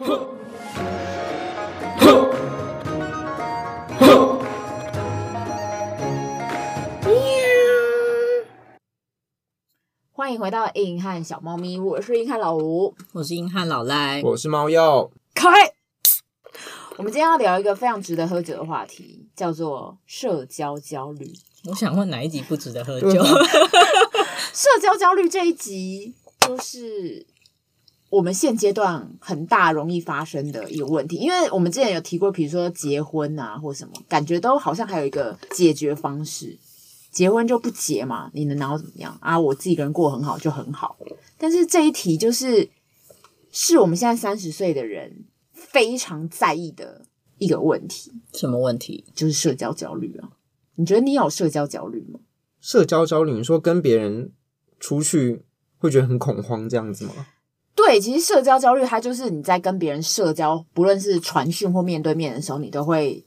欢迎回到硬汉小猫咪，我是硬汉老吴，我是硬汉老赖，我是猫鼬。开！我们今天要聊一个非常值得喝酒的话题，叫做社交焦虑。我想问哪一集不值得喝酒？社交焦虑这一集就是我们现阶段很大容易发生的一个问题，因为我们之前有提过，比如说结婚啊或什么，感觉都好像还有一个解决方式。结婚就不结嘛，你能拿我怎么样啊？我自己一个人过很好就很好。但是这一题就是，是我们现在三十岁的人非常在意的一个问题。什么问题？就是社交焦虑啊。你觉得你有社交焦虑吗？社交焦虑，你说跟别人出去会觉得很恐慌这样子吗？对，其实社交焦虑它就是你在跟别人社交，不论是传讯或面对面的时候，你都会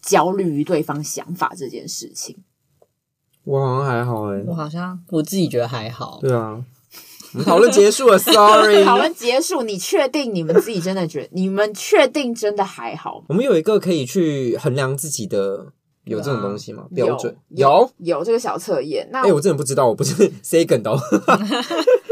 焦虑于对方想法这件事情。我好像还好哎、欸、我好像我自己觉得还好。对啊，讨论结束了，Sorry。讨论结束，你确定你们自己真的觉得？你们确定真的还好？我们有一个可以去衡量自己的有这种东西吗？啊、标准有有，有这个小测验。那哎、欸，我真的不知道，我不是 second 哦。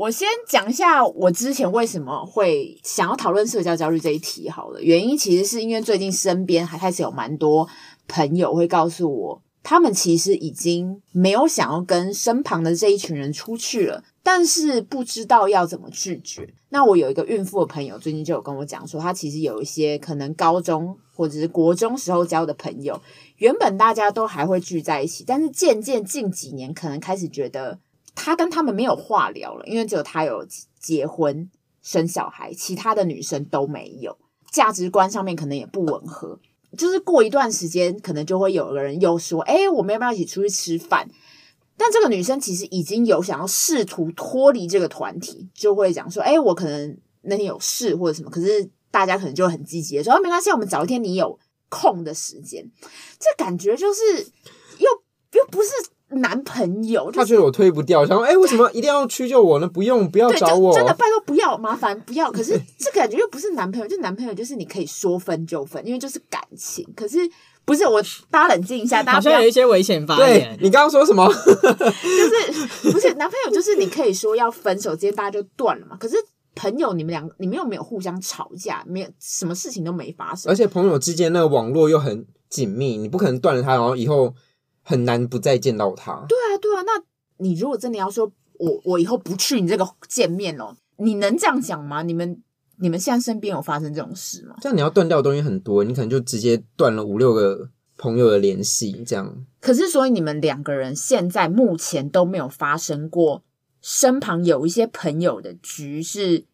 我先讲一下我之前为什么会想要讨论社交焦虑这一题好了。原因其实是因为最近身边还开始有蛮多朋友会告诉我。他们其实已经没有想要跟身旁的这一群人出去了，但是不知道要怎么拒绝。那我有一个孕妇的朋友，最近就有跟我讲说，他其实有一些可能高中或者是国中时候交的朋友，原本大家都还会聚在一起，但是渐渐近几年可能开始觉得他跟他们没有话聊了，因为只有他有结婚生小孩，其他的女生都没有，价值观上面可能也不吻合。就是过一段时间，可能就会有个人又说：“哎，我们要不要一起出去吃饭？”但这个女生其实已经有想要试图脱离这个团体，就会讲说：“哎，我可能那天有事或者什么。”可是大家可能就很积极的说：“，没关系，我们找一天你有空的时间。”这感觉就是又又不是。男朋友，就是，他觉得我推不掉，想说，哎，为什么一定要屈就我呢？不用，不要找我，真的拜托不要，麻烦不要。可是 这感觉又不是男朋友，就男朋友就是你可以说分就分，因为就是感情。可是不是我，大家冷静一下，大家不要好像有一些危险发言。对，你刚刚说什么？就是不是男朋友，就是你可以说要分手，今天大家就断了嘛。可是朋友，你们两个，你们又没有互相吵架，没有什么事情都没发生，而且朋友之间那个网络又很紧密，你不可能断了他，然后以后。很难不再见到他。对啊，对啊。那你如果真的要说，我我以后不去你这个见面了，你能这样讲吗？你们你们现在身边有发生这种事吗？这样你要断掉的东西很多，你可能就直接断了五六个朋友的联系，这样。可是，所以你们两个人现在目前都没有发生过身旁有一些朋友的局，是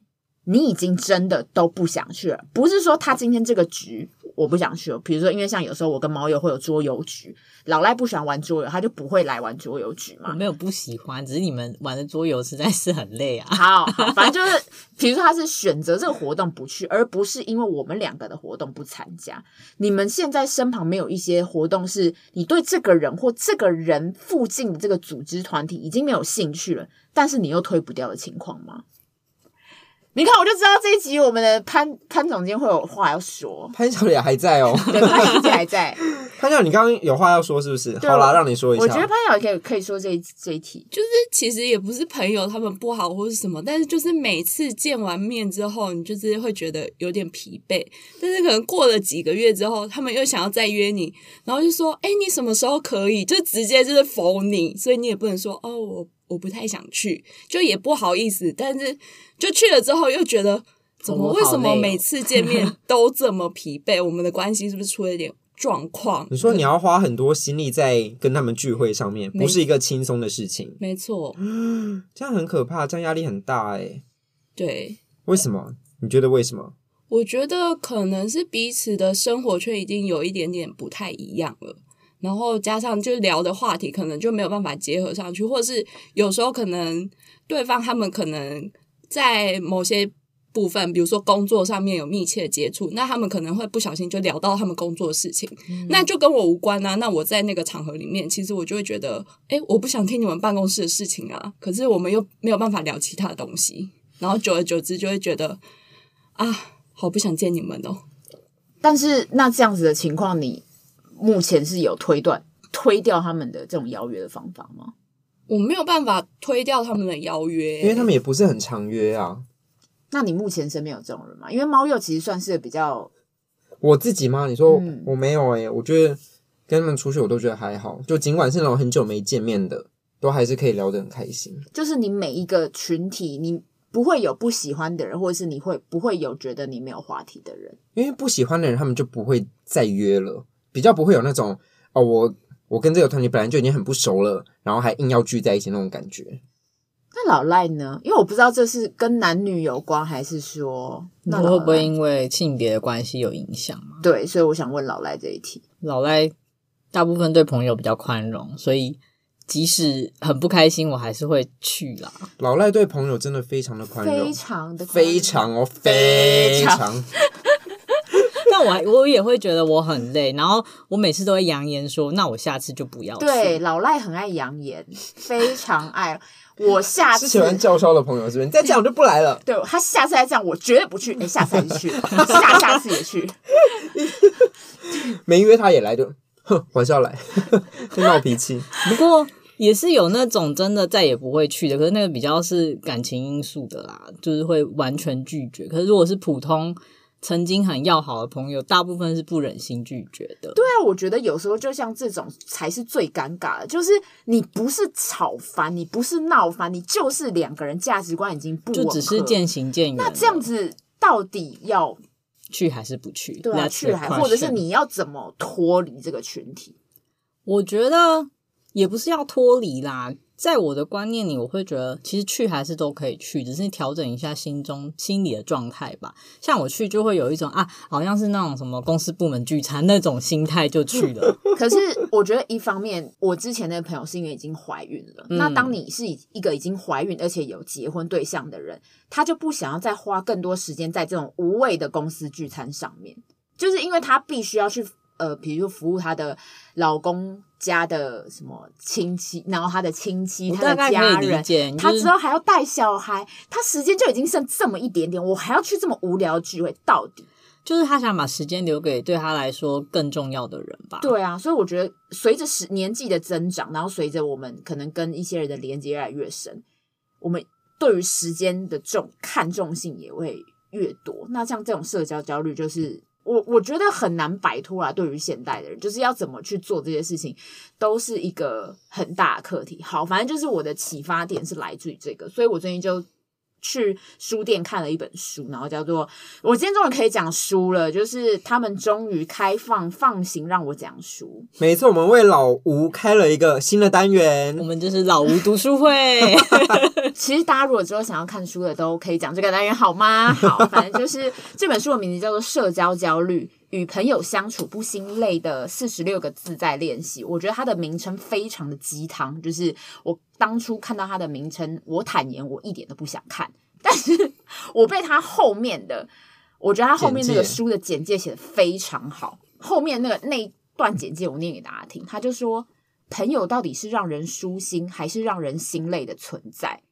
你已经真的都不想去了，不是说他今天这个局。我不想去了，比如说，因为像有时候我跟猫友会有桌游局，老赖不喜欢玩桌游，他就不会来玩桌游局嘛。我没有不喜欢，只是你们玩的桌游实在是很累啊。好，好，反正就是，比如说他是选择这个活动不去，而不是因为我们两个的活动不参加。你们现在身旁没有一些活动，是你对这个人或这个人附近的这个组织团体已经没有兴趣了，但是你又推不掉的情况吗？你看，我就知道这一集我们的潘潘总监会有话要说。潘小姐还在哦，对，潘小姐还在。潘小姐，你刚刚有话要说是不是？好啦，让你说一下。我觉得潘小姐可以可以说这一这一题，就是其实也不是朋友他们不好或是什么，但是就是每次见完面之后，你就是会觉得有点疲惫。但是可能过了几个月之后，他们又想要再约你，然后就说：“哎，你什么时候可以？”就直接就是否你，所以你也不能说：“哦，我。”我不太想去，就也不好意思，但是就去了之后又觉得，怎么为什么每次见面 都这么疲惫？我们的关系是不是出了一点状况？你说你要花很多心力在跟他们聚会上面，不是一个轻松的事情。没错，这样很可怕，这样压力很大哎。对，为什么？你觉得为什么？我觉得可能是彼此的生活圈已经有一点点不太一样了。然后加上就聊的话题，可能就没有办法结合上去，或者是有时候可能对方他们可能在某些部分，比如说工作上面有密切接触，那他们可能会不小心就聊到他们工作的事情，嗯、那就跟我无关啊。那我在那个场合里面，其实我就会觉得，哎，我不想听你们办公室的事情啊。可是我们又没有办法聊其他的东西，然后久而久之就会觉得，啊，好不想见你们哦。但是那这样子的情况，你目前是有推断推掉他们的这种邀约的方法吗？我没有办法推掉他们的邀约，因为他们也不是很常约啊。那你目前身边有这种人吗？因为猫鼬其实算是比较我自己吗？你说、嗯、我没有诶、欸、我觉得跟他们出去我都觉得还好，就尽管是那种很久没见面的，都还是可以聊得很开心。就是你每一个群体，你不会有不喜欢的人，或者是你会不会有觉得你没有话题的人？因为不喜欢的人，他们就不会再约了，比较不会有那种哦我。我跟这个团体本来就已经很不熟了，然后还硬要聚在一起那种感觉。那老赖呢？因为我不知道这是跟男女有关，还是说那会不会因为性别的关系有影响？对，所以我想问老赖这一题。老赖大部分对朋友比较宽容，所以即使很不开心，我还是会去啦。老赖对朋友真的非常的宽容，非常的非常哦，非常。那我我也会觉得我很累，然后我每次都会扬言说：“那我下次就不要去。”对，老赖很爱扬言，非常爱。我下次是喜欢叫嚣的朋友是不是？你再这样我就不来了。对，他下次再这样，我绝对不去。哎，下次还是去，下下次也去。没约他也来就，哼，还是要来，就闹脾气。不过也是有那种真的再也不会去的，可是那个比较是感情因素的啦，就是会完全拒绝。可是如果是普通。曾经很要好的朋友，大部分是不忍心拒绝的。对啊，我觉得有时候就像这种才是最尴尬的，就是你不是吵翻，你不是闹翻，你就是两个人价值观已经不就只是渐行渐远。那这样子到底要去还是不去？对啊，去还或者是你要怎么脱离这个群体？我觉得也不是要脱离啦。在我的观念里，我会觉得其实去还是都可以去，只是调整一下心中心理的状态吧。像我去就会有一种啊，好像是那种什么公司部门聚餐那种心态就去了。可是我觉得一方面，我之前那个朋友是因为已经怀孕了。嗯、那当你是一个已经怀孕而且有结婚对象的人，他就不想要再花更多时间在这种无谓的公司聚餐上面，就是因为他必须要去。呃，比如说服务她的老公家的什么亲戚，然后她的亲戚、她的家人，她之后还要带小孩，她时间就已经剩这么一点点，我还要去这么无聊的聚会，到底就是她想把时间留给对她来说更重要的人吧？对啊，所以我觉得随着时年纪的增长，然后随着我们可能跟一些人的连接越来越深，我们对于时间的重看重性也会越多。那像这种社交焦虑，就是。我我觉得很难摆脱啊，对于现代的人，就是要怎么去做这些事情，都是一个很大的课题。好，反正就是我的启发点是来自于这个，所以我最近就去书店看了一本书，然后叫做我今天终于可以讲书了，就是他们终于开放放行让我讲书。每次我们为老吴开了一个新的单元，我们就是老吴读书会。其实大家如果之后想要看书的，都可以讲这个单元，好吗？好，反正就是这本书的名字叫做《社交焦虑：与朋友相处不心累的四十六个自在练习》。我觉得它的名称非常的鸡汤，就是我当初看到它的名称，我坦言我一点都不想看，但是 我被它后面的，我觉得它后面那个书的简介写的非常好，后面那个那一段简介我念给大家听，他就说：朋友到底是让人舒心，还是让人心累的存在？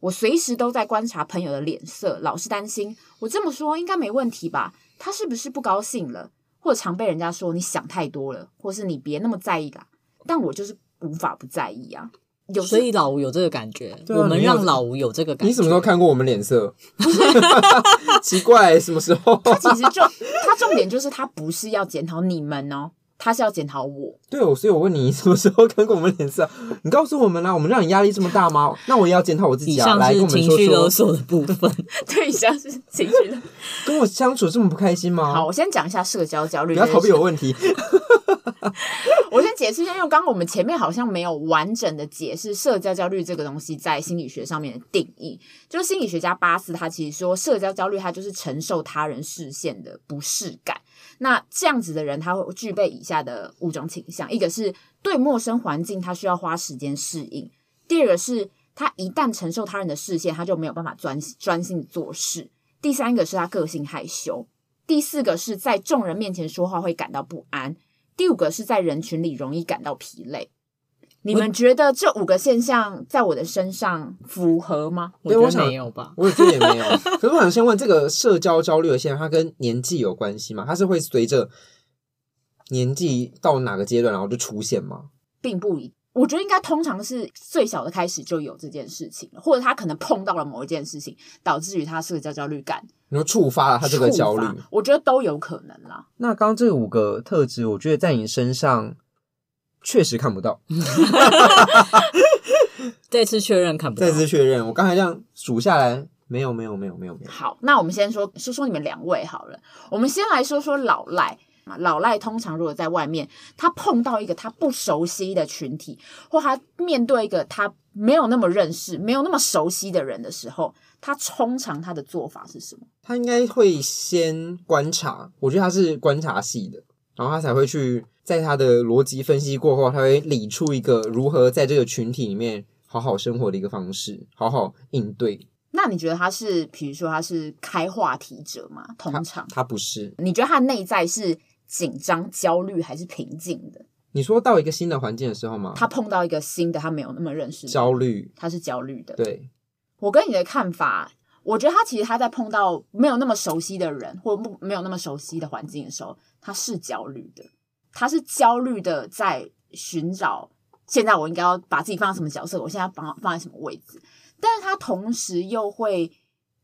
我随时都在观察朋友的脸色，老是担心我这么说应该没问题吧？他是不是不高兴了？或者常被人家说你想太多了，或是你别那么在意啦。但我就是无法不在意啊。有所以老吴有这个感觉，啊、我们让老吴有这个感觉。你什么时候看过我们脸色？奇怪，什么时候？他其实就他重点就是他不是要检讨你们哦。他是要检讨我，对哦，所以我问你，什么时候看过我们脸色？你告诉我们啊，我们让你压力这么大吗？那我也要检讨我自己啊。来，跟我们说说。情绪勒索的部分，对，以上是情绪勒。跟我相处这么不开心吗？好，我先讲一下社交焦虑。不要逃避我问题。我先解释一下，因为刚刚我们前面好像没有完整的解释社交焦虑这个东西在心理学上面的定义。就是心理学家巴斯他其实说，社交焦虑它就是承受他人视线的不适感。那这样子的人，他会具备以下的五种倾向：一个是对陌生环境他需要花时间适应；第二个是他一旦承受他人的视线，他就没有办法专专心做事；第三个是他个性害羞；第四个是在众人面前说话会感到不安；第五个是在人群里容易感到疲累。你们觉得这五个现象在我的身上符合吗？我觉得没有吧，我也觉得也没有。可是我想先问，这个社交焦虑的现象，它跟年纪有关系吗？它是会随着年纪到哪个阶段，然后就出现吗？并不一，我觉得应该通常是最小的开始就有这件事情，或者他可能碰到了某一件事情，导致于他社交焦虑感，然后触发了他这个焦虑。我觉得都有可能啦。那刚刚这五个特质，我觉得在你身上。确实看不到，再次确认看不到。再次确认，我刚才这样数下来，没有，没有，没有，没有，没有。好，那我们先说说说你们两位好了。我们先来说说老赖。老赖通常如果在外面，他碰到一个他不熟悉的群体，或他面对一个他没有那么认识、没有那么熟悉的人的时候，他通常他的做法是什么？他应该会先观察，我觉得他是观察系的，然后他才会去。在他的逻辑分析过后，他会理出一个如何在这个群体里面好好生活的一个方式，好好应对。那你觉得他是，比如说他是开话题者吗？通常他，他不是。你觉得他的内在是紧张、焦虑还是平静的？你说到一个新的环境的时候吗？他碰到一个新的，他没有那么认识，焦虑，他是焦虑的。对，我跟你的看法，我觉得他其实他在碰到没有那么熟悉的人，或不没有那么熟悉的环境的时候，他是焦虑的。他是焦虑的，在寻找现在我应该要把自己放在什么角色，我现在放放在什么位置，但是他同时又会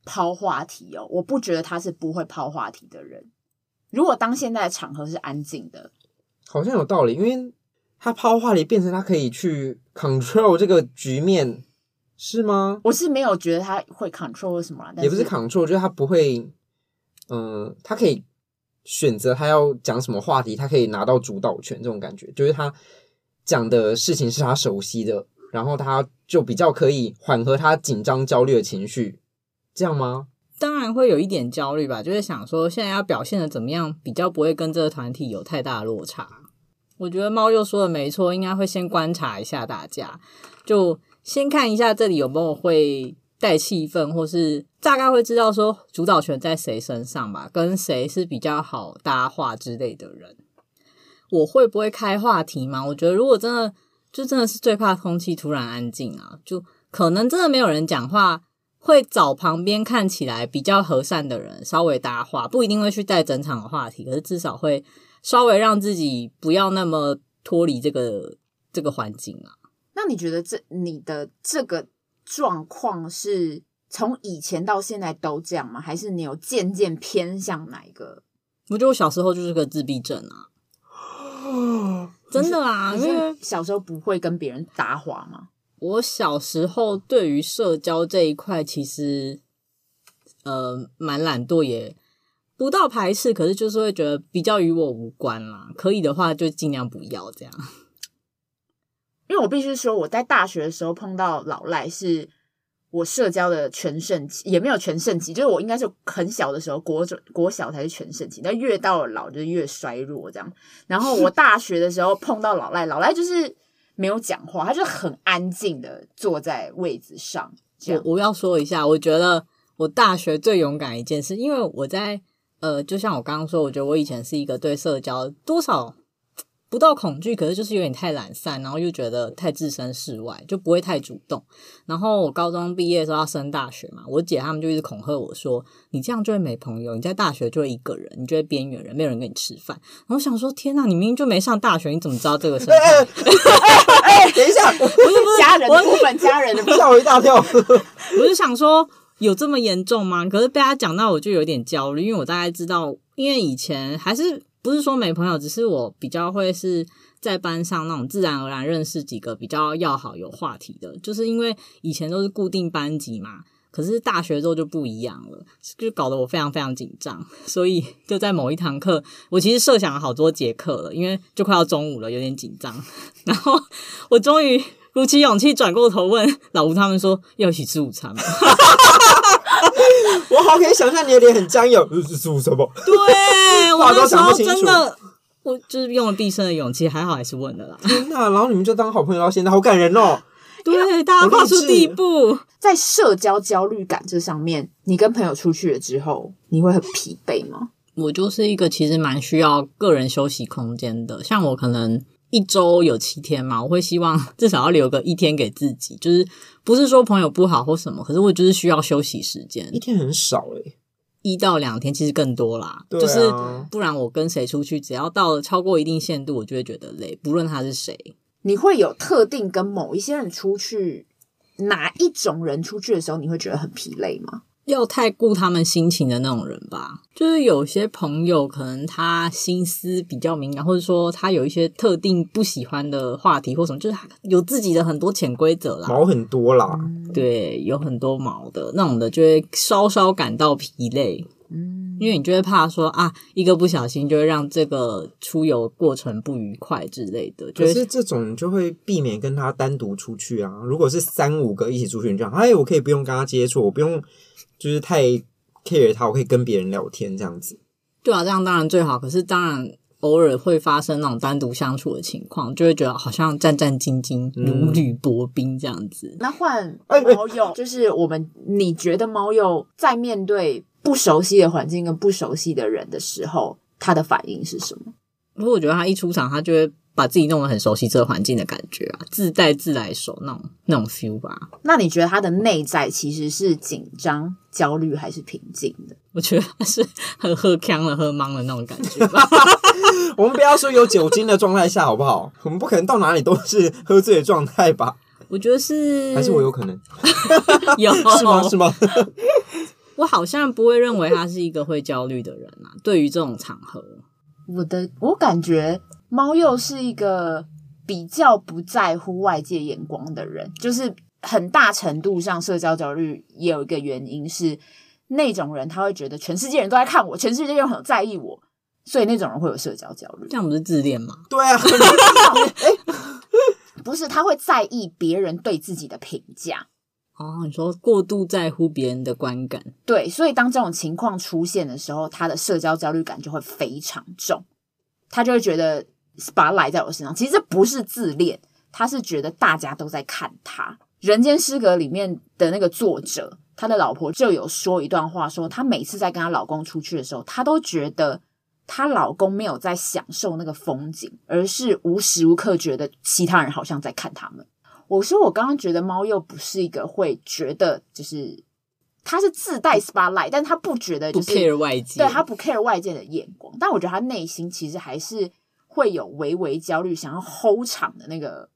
抛话题哦，我不觉得他是不会抛话题的人。如果当现在的场合是安静的，好像有道理，因为他抛话题变成他可以去 control 这个局面，是吗？我是没有觉得他会 control 什么，也不是 control，就是他不会，嗯、呃，他可以。选择他要讲什么话题，他可以拿到主导权，这种感觉就是他讲的事情是他熟悉的，然后他就比较可以缓和他紧张焦虑的情绪，这样吗？当然会有一点焦虑吧，就是想说现在要表现的怎么样，比较不会跟这个团体有太大的落差。我觉得猫又说的没错，应该会先观察一下大家，就先看一下这里有没有会。带气氛，或是大概会知道说主导权在谁身上吧，跟谁是比较好搭话之类的人。我会不会开话题吗？我觉得如果真的就真的是最怕空气突然安静啊，就可能真的没有人讲话，会找旁边看起来比较和善的人稍微搭话，不一定会去带整场的话题，可是至少会稍微让自己不要那么脱离这个这个环境啊。那你觉得这你的这个？状况是从以前到现在都这样吗？还是你有渐渐偏向哪一个？我觉得我小时候就是个自闭症啊，真的啊，因为小时候不会跟别人搭话吗？我小时候对于社交这一块其实呃蛮懒惰，也不到排斥，可是就是会觉得比较与我无关啦。可以的话就尽量不要这样。因为我必须说，我在大学的时候碰到老赖，是我社交的全盛期，也没有全盛期，就是我应该是很小的时候，国中、国小才是全盛期，但越到老就越衰弱这样。然后我大学的时候碰到老赖，老赖就是没有讲话，他就很安静的坐在位子上。我我要说一下，我觉得我大学最勇敢一件事，因为我在呃，就像我刚刚说，我觉得我以前是一个对社交多少。不到恐惧，可是就是有点太懒散，然后又觉得太置身事外，就不会太主动。然后我高中毕业的时候要升大学嘛，我姐他们就一直恐吓我说：“你这样就会没朋友，你在大学就会一个人，你就会边缘人，没有人跟你吃饭。”然后我想说：“天哪，你明明就没上大学，你怎么知道这个事情？”，等一下，不是家人的部分，家人的吓我一大跳。我就想说，有这么严重吗？可是被他讲到，我就有点焦虑，因为我大概知道，因为以前还是。不是说没朋友，只是我比较会是在班上那种自然而然认识几个比较要好有话题的，就是因为以前都是固定班级嘛，可是大学之后就不一样了，就搞得我非常非常紧张，所以就在某一堂课，我其实设想了好多节课了，因为就快要中午了，有点紧张，然后我终于鼓起勇气转过头问老吴他们说要一起吃午餐吗？我好可以想象你的脸很僵硬，是是什么？对，我那时候真的，我就是用了毕生的勇气，还好还是问的啦。天哪，然后你们就当好朋友到现在，好感人哦。对，大家跨出第一步，在社交焦虑感这上面，你跟朋友出去了之后，你会很疲惫吗？我就是一个其实蛮需要个人休息空间的，像我可能一周有七天嘛，我会希望 至少要留个一天给自己，就是不是说朋友不好或什么，可是我就是需要休息时间。一天很少诶、欸、一到两天其实更多啦，啊、就是不然我跟谁出去，只要到了超过一定限度，我就会觉得累，不论他是谁。你会有特定跟某一些人出去，哪一种人出去的时候，你会觉得很疲累吗？要太顾他们心情的那种人吧，就是有些朋友可能他心思比较敏感，或者说他有一些特定不喜欢的话题或什么，就是有自己的很多潜规则啦，毛很多啦，对，有很多毛的那种的，就会稍稍感到疲累。嗯，因为你就会怕说啊，一个不小心就会让这个出游过程不愉快之类的。可是这种就会避免跟他单独出去啊。如果是三五个一起出去，你就讲，哎，我可以不用跟他接触，我不用。就是太 care 他，我可以跟别人聊天这样子。对啊，这样当然最好。可是当然偶尔会发生那种单独相处的情况，就会觉得好像战战兢兢、如履薄冰这样子。嗯、那换猫友，就是我们你觉得猫友在面对不熟悉的环境跟不熟悉的人的时候，他的反应是什么？如果我觉得他一出场，他就会。把自己弄得很熟悉这个环境的感觉啊，自带自来熟那种那种 feel 吧。那你觉得他的内在其实是紧张、焦虑还是平静的？我觉得他是很喝呛了、喝懵了那种感觉吧。我们不要说有酒精的状态下好不好？我们不可能到哪里都是喝醉的状态吧？我觉得是，还是我有可能 有 是吗？是吗？我好像不会认为他是一个会焦虑的人啊。对于这种场合，我的我感觉。猫又是一个比较不在乎外界眼光的人，就是很大程度上社交焦虑也有一个原因是那种人他会觉得全世界人都在看我，全世界人很在意我，所以那种人会有社交焦虑。这样不是自恋吗？对啊，不是，他会在意别人对自己的评价。哦，你说过度在乎别人的观感，对，所以当这种情况出现的时候，他的社交焦虑感就会非常重，他就会觉得。把它赖在我身上，其实这不是自恋，他是觉得大家都在看他。《人间失格》里面的那个作者，他的老婆就有说一段话，说她每次在跟她老公出去的时候，她都觉得她老公没有在享受那个风景，而是无时无刻觉得其他人好像在看他们。我说我刚刚觉得猫又不是一个会觉得，就是他是自带 spotlight，但他不觉得就是 care 外界，对他不 care 外界的眼光，但我觉得他内心其实还是。会有微微焦虑，想要 hold 场的那个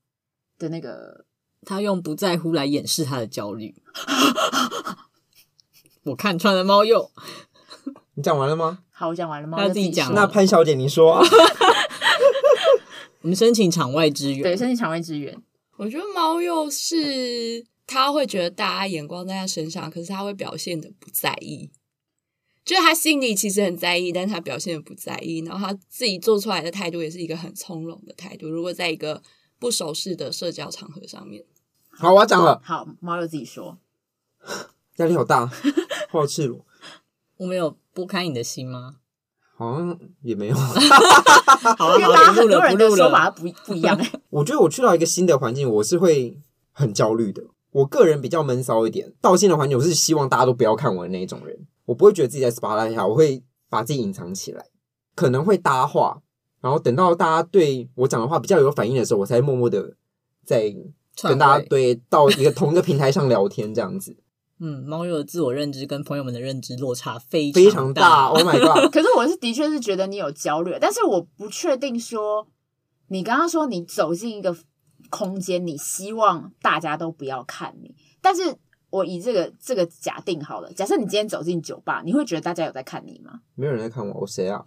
的那个，他用不在乎来掩饰他的焦虑。我看穿了猫鼬，你讲完了吗？好，我讲完了吗？他自己讲。那潘小姐，你说，我们申请场外支援。对，申请场外支援。我觉得猫又是他会觉得大家眼光在他身上，可是他会表现的不在意。就是他心里其实很在意，但是他表现的不在意，然后他自己做出来的态度也是一个很从容的态度。如果在一个不熟识的社交场合上面，好，我要讲了。好，猫又自己说，压力好大，好赤裸。我没有拨开你的心吗？好像也没有。好了，因为大家很多人的说法不 不一样。我觉得我去到一个新的环境，我是会很焦虑的。我个人比较闷骚一点，到新的环境，我是希望大家都不要看我的那一种人。我不会觉得自己在 spotlight 下，我会把自己隐藏起来，可能会搭话，然后等到大家对我讲的话比较有反应的时候，我才默默的在跟大家对到一个同一个平台上聊天这样子。嗯，猫鼬的自我认知跟朋友们的认知落差非常非常大。Oh my god！可是我是的确是觉得你有焦虑，但是我不确定说你刚刚说你走进一个空间，你希望大家都不要看你，但是。我以这个这个假定好了，假设你今天走进酒吧，你会觉得大家有在看你吗？没有人在看我，我谁啊？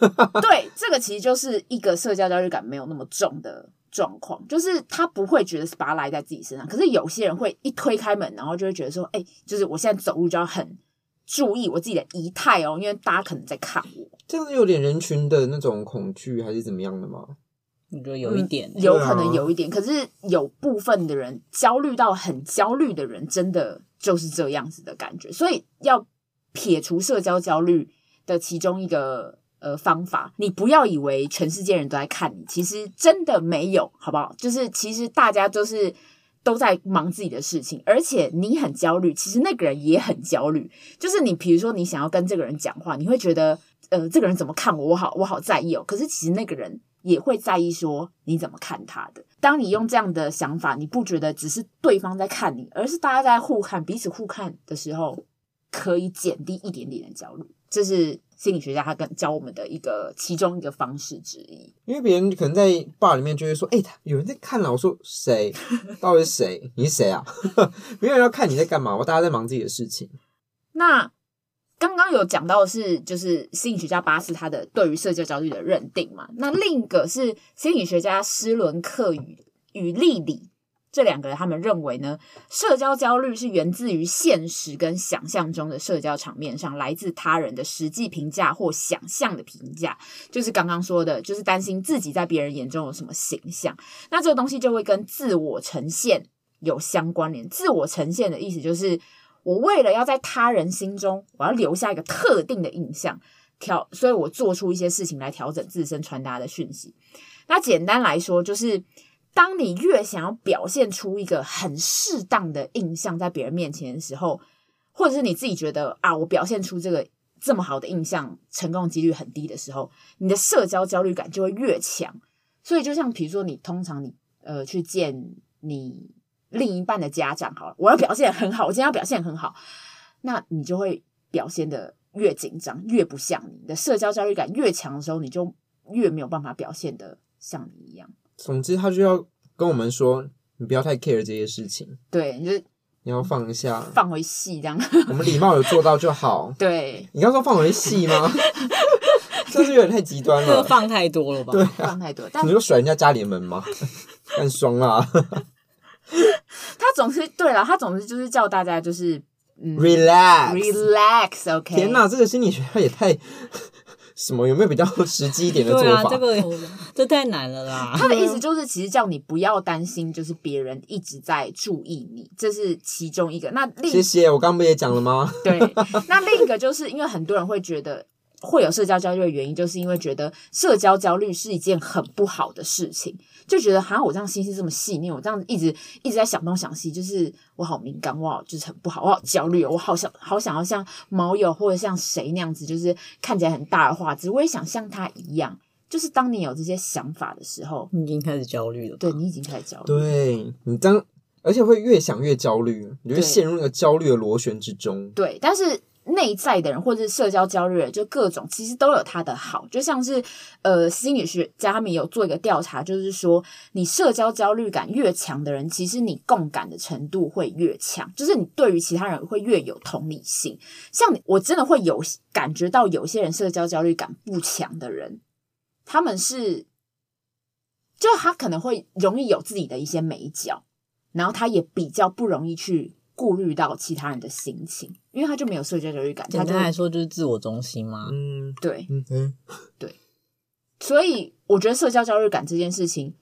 对，这个其实就是一个社交焦虑感没有那么重的状况，就是他不会觉得是把它赖在自己身上。可是有些人会一推开门，然后就会觉得说，哎，就是我现在走路就要很注意我自己的仪态哦，因为大家可能在看我。这样子有点人群的那种恐惧，还是怎么样的吗？你觉得有一点，嗯，有可能有一点，可是有部分的人焦虑到很焦虑的人，真的就是这样子的感觉。所以要撇除社交焦虑的其中一个呃方法，你不要以为全世界人都在看你，其实真的没有，好不好？就是其实大家都是都在忙自己的事情，而且你很焦虑，其实那个人也很焦虑。就是你比如说你想要跟这个人讲话，你会觉得呃这个人怎么看我，我好我好在意哦。可是其实那个人。也会在意说你怎么看他的。当你用这样的想法，你不觉得只是对方在看你，而是大家在互看、彼此互看的时候，可以减低一点点的焦虑。这是心理学家他跟教我们的一个其中一个方式之一。因为别人可能在 bar 里面就会说：“哎、有人在看了。”我说：“谁？到底是谁？你是谁啊？” 没有人要看你在干嘛，我大家在忙自己的事情。那。刚刚有讲到的是，就是心理学家巴斯他的对于社交焦虑的认定嘛。那另一个是心理学家施伦克与与利里这两个人，他们认为呢，社交焦虑是源自于现实跟想象中的社交场面上来自他人的实际评价或想象的评价，就是刚刚说的，就是担心自己在别人眼中有什么形象。那这个东西就会跟自我呈现有相关联。自我呈现的意思就是。我为了要在他人心中，我要留下一个特定的印象，调，所以我做出一些事情来调整自身传达的讯息。那简单来说，就是当你越想要表现出一个很适当的印象在别人面前的时候，或者是你自己觉得啊，我表现出这个这么好的印象，成功几率很低的时候，你的社交焦虑感就会越强。所以，就像比如说，你通常你呃去见你。另一半的家长，好了，我要表现很好，我今天要表现很好，那你就会表现的越紧张，越不像你，你的社交焦虑感越强的时候，你就越没有办法表现得像你一样。总之，他就要跟我们说，你不要太 care 这些事情，对，你就你要放一下，放回戏这样。我们礼貌有做到就好。对，你刚说放回戏吗？这是有点太极端了，放太多了吧？对、啊，放太多。但你就甩人家家里门吗？干爽啊！他总是对了，他总是就是叫大家就是嗯，relax，relax，OK。Okay? 天哪，这个心理学也太什么？有没有比较 实际一点的做法？对啊，这个这太难了啦。他的意思就是，其实叫你不要担心，就是别人一直在注意你，这是其中一个。那另谢谢，我刚不也讲了吗？对，那另一个就是因为很多人会觉得。会有社交焦虑的原因，就是因为觉得社交焦虑是一件很不好的事情，就觉得好像我这样心思这么细腻，我这样一直一直在想东想西，就是我好敏感，我好就是很不好，我好焦虑，我好想好想要像毛友或者像谁那样子，就是看起来很大而化之，我也想像他一样。就是当你有这些想法的时候，你已经开始焦虑了。对，你已经开始焦虑，对你当而且会越想越焦虑，你会陷入那个焦虑的螺旋之中。对，但是。内在的人或者是社交焦虑人，就各种其实都有他的好，就像是呃心理学家他们有做一个调查，就是说你社交焦虑感越强的人，其实你共感的程度会越强，就是你对于其他人会越有同理心。像我真的会有感觉到有些人社交焦虑感不强的人，他们是就他可能会容易有自己的一些眉角，然后他也比较不容易去。顾虑到其他人的心情，因为他就没有社交焦虑感。简单来说，就是自我中心嘛。嗯，对，嗯嗯，对。所以我觉得社交焦虑感这件事情，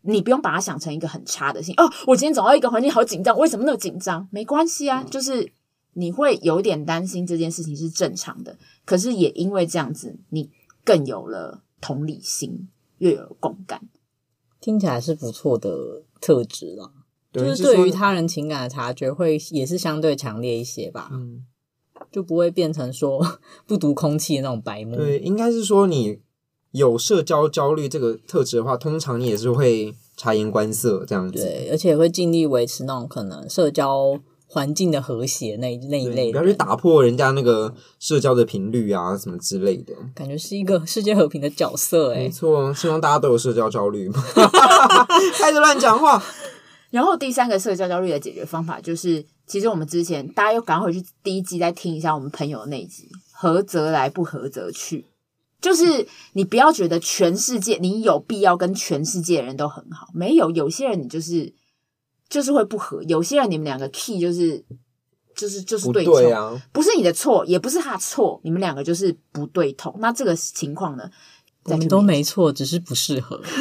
你不用把它想成一个很差的事情。哦，我今天走到一个环境好紧张，为什么那么紧张？没关系啊，就是你会有点担心这件事情是正常的。可是也因为这样子，你更有了同理心，又有共感，听起来是不错的特质啦。就是对于他人情感的察觉会也是相对强烈一些吧，嗯，就不会变成说 不读空气的那种白目。对，应该是说你有社交焦虑这个特质的话，通常你也是会察言观色这样子，对，而且也会尽力维持那种可能社交环境的和谐那那一类，不要去打破人家那个社交的频率啊什么之类的，感觉是一个世界和平的角色哎、欸，没错，希望大家都有社交焦虑，开始乱讲话。然后第三个社交焦虑的解决方法就是，其实我们之前大家又赶快回去第一集再听一下我们朋友的那一集，合则来，不合则去。就是你不要觉得全世界你有必要跟全世界的人都很好，没有，有些人你就是就是会不合，有些人你们两个 key 就是就是就是对冲，啊，不是你的错，也不是他的错，你们两个就是不对头。那这个情况呢，我们都没错，只是不适合。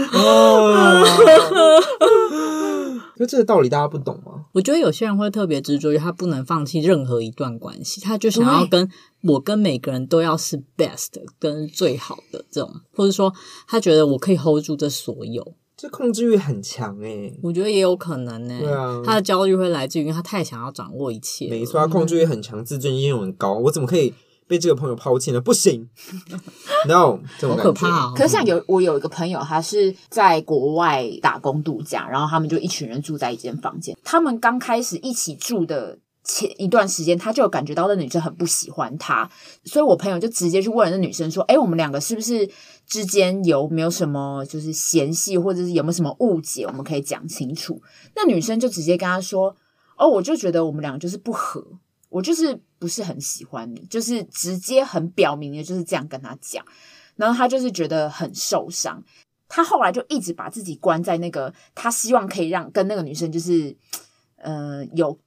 就这个道理大家不懂吗？我觉得有些人会特别执着于他不能放弃任何一段关系，他就想要跟我跟每个人都要是 best 跟最好的这种，或者说他觉得我可以 hold 住这所有，这控制欲很强诶、欸、我觉得也有可能呢、欸。对啊，他的焦虑会来自于他太想要掌握一切。没错，他控制欲很强，自尊心又很高。我怎么可以被这个朋友抛弃了，不行，no，这种好感觉可怕哦。可是像有我有一个朋友，他是在国外打工度假，然后他们就一群人住在一间房间。他们刚开始一起住的前一段时间，他就有感觉到那女生很不喜欢他，所以我朋友就直接去问了那女生说：“哎，我们两个是不是之间有没有什么就是嫌隙，或者是有没有什么误解，我们可以讲清楚？”那女生就直接跟他说：“哦，我就觉得我们两个就是不合。”我就是不是很喜欢你，就是直接很表明的就是这样跟他讲，然后他就是觉得很受伤，他后来就一直把自己关在那个他希望可以让跟那个女生就是呃有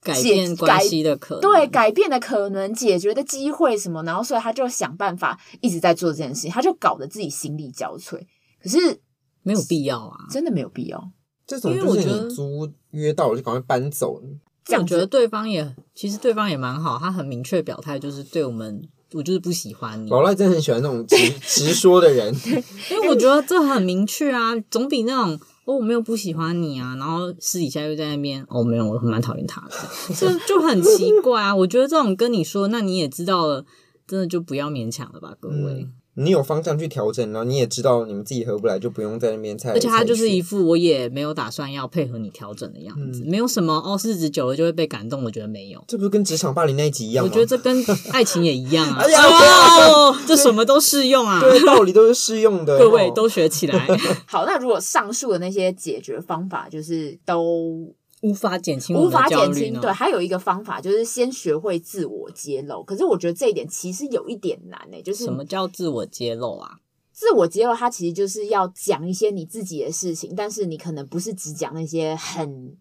改变关系的可能，对改变的可能、解决的机会什么，然后所以他就想办法一直在做这件事情，他就搞得自己心力交瘁，可是没有必要啊，真的没有必要。这种就是你租约到了就赶快搬走。这样我觉得对方也其实对方也蛮好，他很明确表态，就是对我们，我就是不喜欢你。老赖真的很喜欢那种直 直说的人，因为我觉得这很明确啊，总比那种哦我没有不喜欢你啊，然后私底下又在那边哦没有，我蛮讨厌他的，这就很奇怪啊。我觉得这种跟你说，那你也知道了，真的就不要勉强了吧，各位。嗯你有方向去调整，然后你也知道你们自己合不来，就不用在那边猜。而且他就是一副我也没有打算要配合你调整的样子，嗯、没有什么哦，日子久了就会被感动。我觉得没有，这不是跟职场霸凌那一集一样吗？我觉得这跟爱情也一样啊！哎呀，哦，这什么都适用啊，对，道理都是适用的，各位都学起来。好，那如果上述的那些解决方法就是都。无法减轻，无法减轻。对，还有一个方法就是先学会自我揭露。可是我觉得这一点其实有一点难诶、欸，就是什么叫自我揭露啊？自我揭露，它其实就是要讲一些你自己的事情，但是你可能不是只讲那些很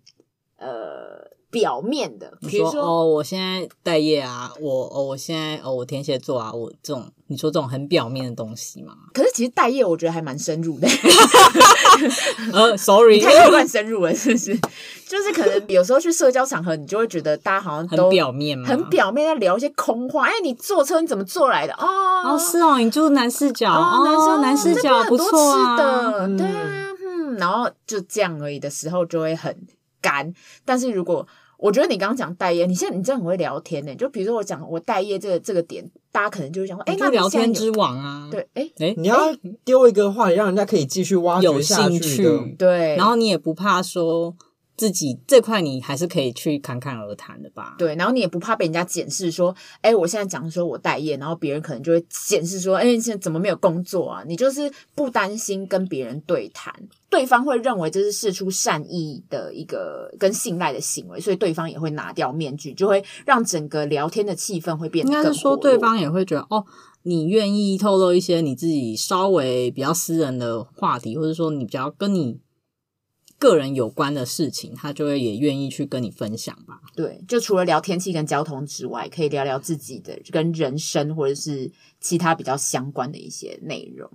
呃。表面的，比如说，说哦，我现在待业啊，我哦，我现在哦，我天蝎座啊，我这种你说这种很表面的东西嘛。可是其实待业，我觉得还蛮深入的。呃，sorry，太过分深入了，是不是？就是可能有时候去社交场合，你就会觉得大家好像都很表面嘛，很表面在聊一些空话。哎，你坐车你怎么坐来的？哦，哦，是哦，你住男视角哦，男生男视角不错啊，的，对啊，嗯，然后就这样而已的时候就会很干。但是如果我觉得你刚刚讲待业，你现在你真的很会聊天呢。就比如说我讲我待业这个这个点，大家可能就会想说，哎，那聊天之王啊，对，哎哎，你要丢一个话题，让人家可以继续挖掘下去，有兴趣，对，然后你也不怕说。自己这块你还是可以去侃侃而谈的吧？对，然后你也不怕被人家检视说，哎，我现在讲说我待业，然后别人可能就会检视说，哎，现在怎么没有工作啊？你就是不担心跟别人对谈，对方会认为这是事出善意的一个跟信赖的行为，所以对方也会拿掉面具，就会让整个聊天的气氛会变得更。应该是说对方也会觉得，哦，你愿意透露一些你自己稍微比较私人的话题，或者说你比较跟你。个人有关的事情，他就会也愿意去跟你分享吧。对，就除了聊天气跟交通之外，可以聊聊自己的跟人生或者是其他比较相关的一些内容。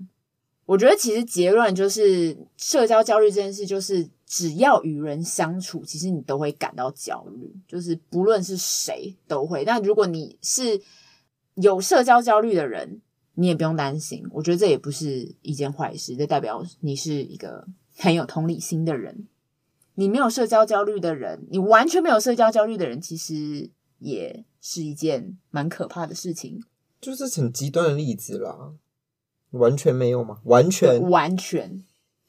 我觉得其实结论就是，社交焦虑这件事，就是只要与人相处，其实你都会感到焦虑，就是不论是谁都会。但如果你是有社交焦虑的人，你也不用担心。我觉得这也不是一件坏事，这代表你是一个。很有同理心的人，你没有社交焦虑的人，你完全没有社交焦虑的人，其实也是一件蛮可怕的事情。就是很极端的例子啦，完全没有吗？完全，完全，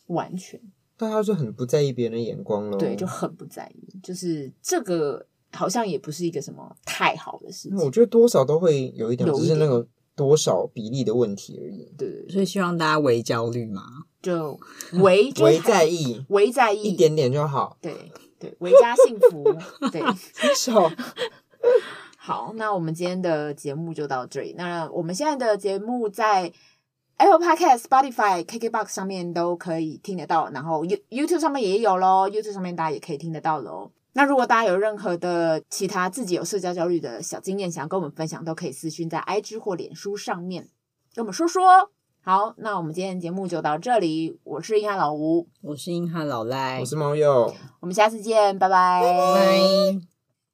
完全，大家就很不在意别人的眼光了。对，就很不在意。就是这个好像也不是一个什么太好的事情。我觉得多少都会有一点，只是那个多少比例的问题而已。对，所以希望大家微焦虑嘛。就微微在意，微在意一点点就好。对对，微加幸福。对，好。好，那我们今天的节目就到这里。那我们现在的节目在 Apple Podcast、Spotify、KKBox 上面都可以听得到，然后 You YouTube 上面也有咯。YouTube 上面大家也可以听得到咯。那如果大家有任何的其他自己有社交焦虑的小经验，想要跟我们分享，都可以私讯在 IG 或脸书上面跟我们说说。好，那我们今天节目就到这里。我是硬汉老吴，我是硬汉老赖，我是猫鼬，我们下次见，拜拜。拜。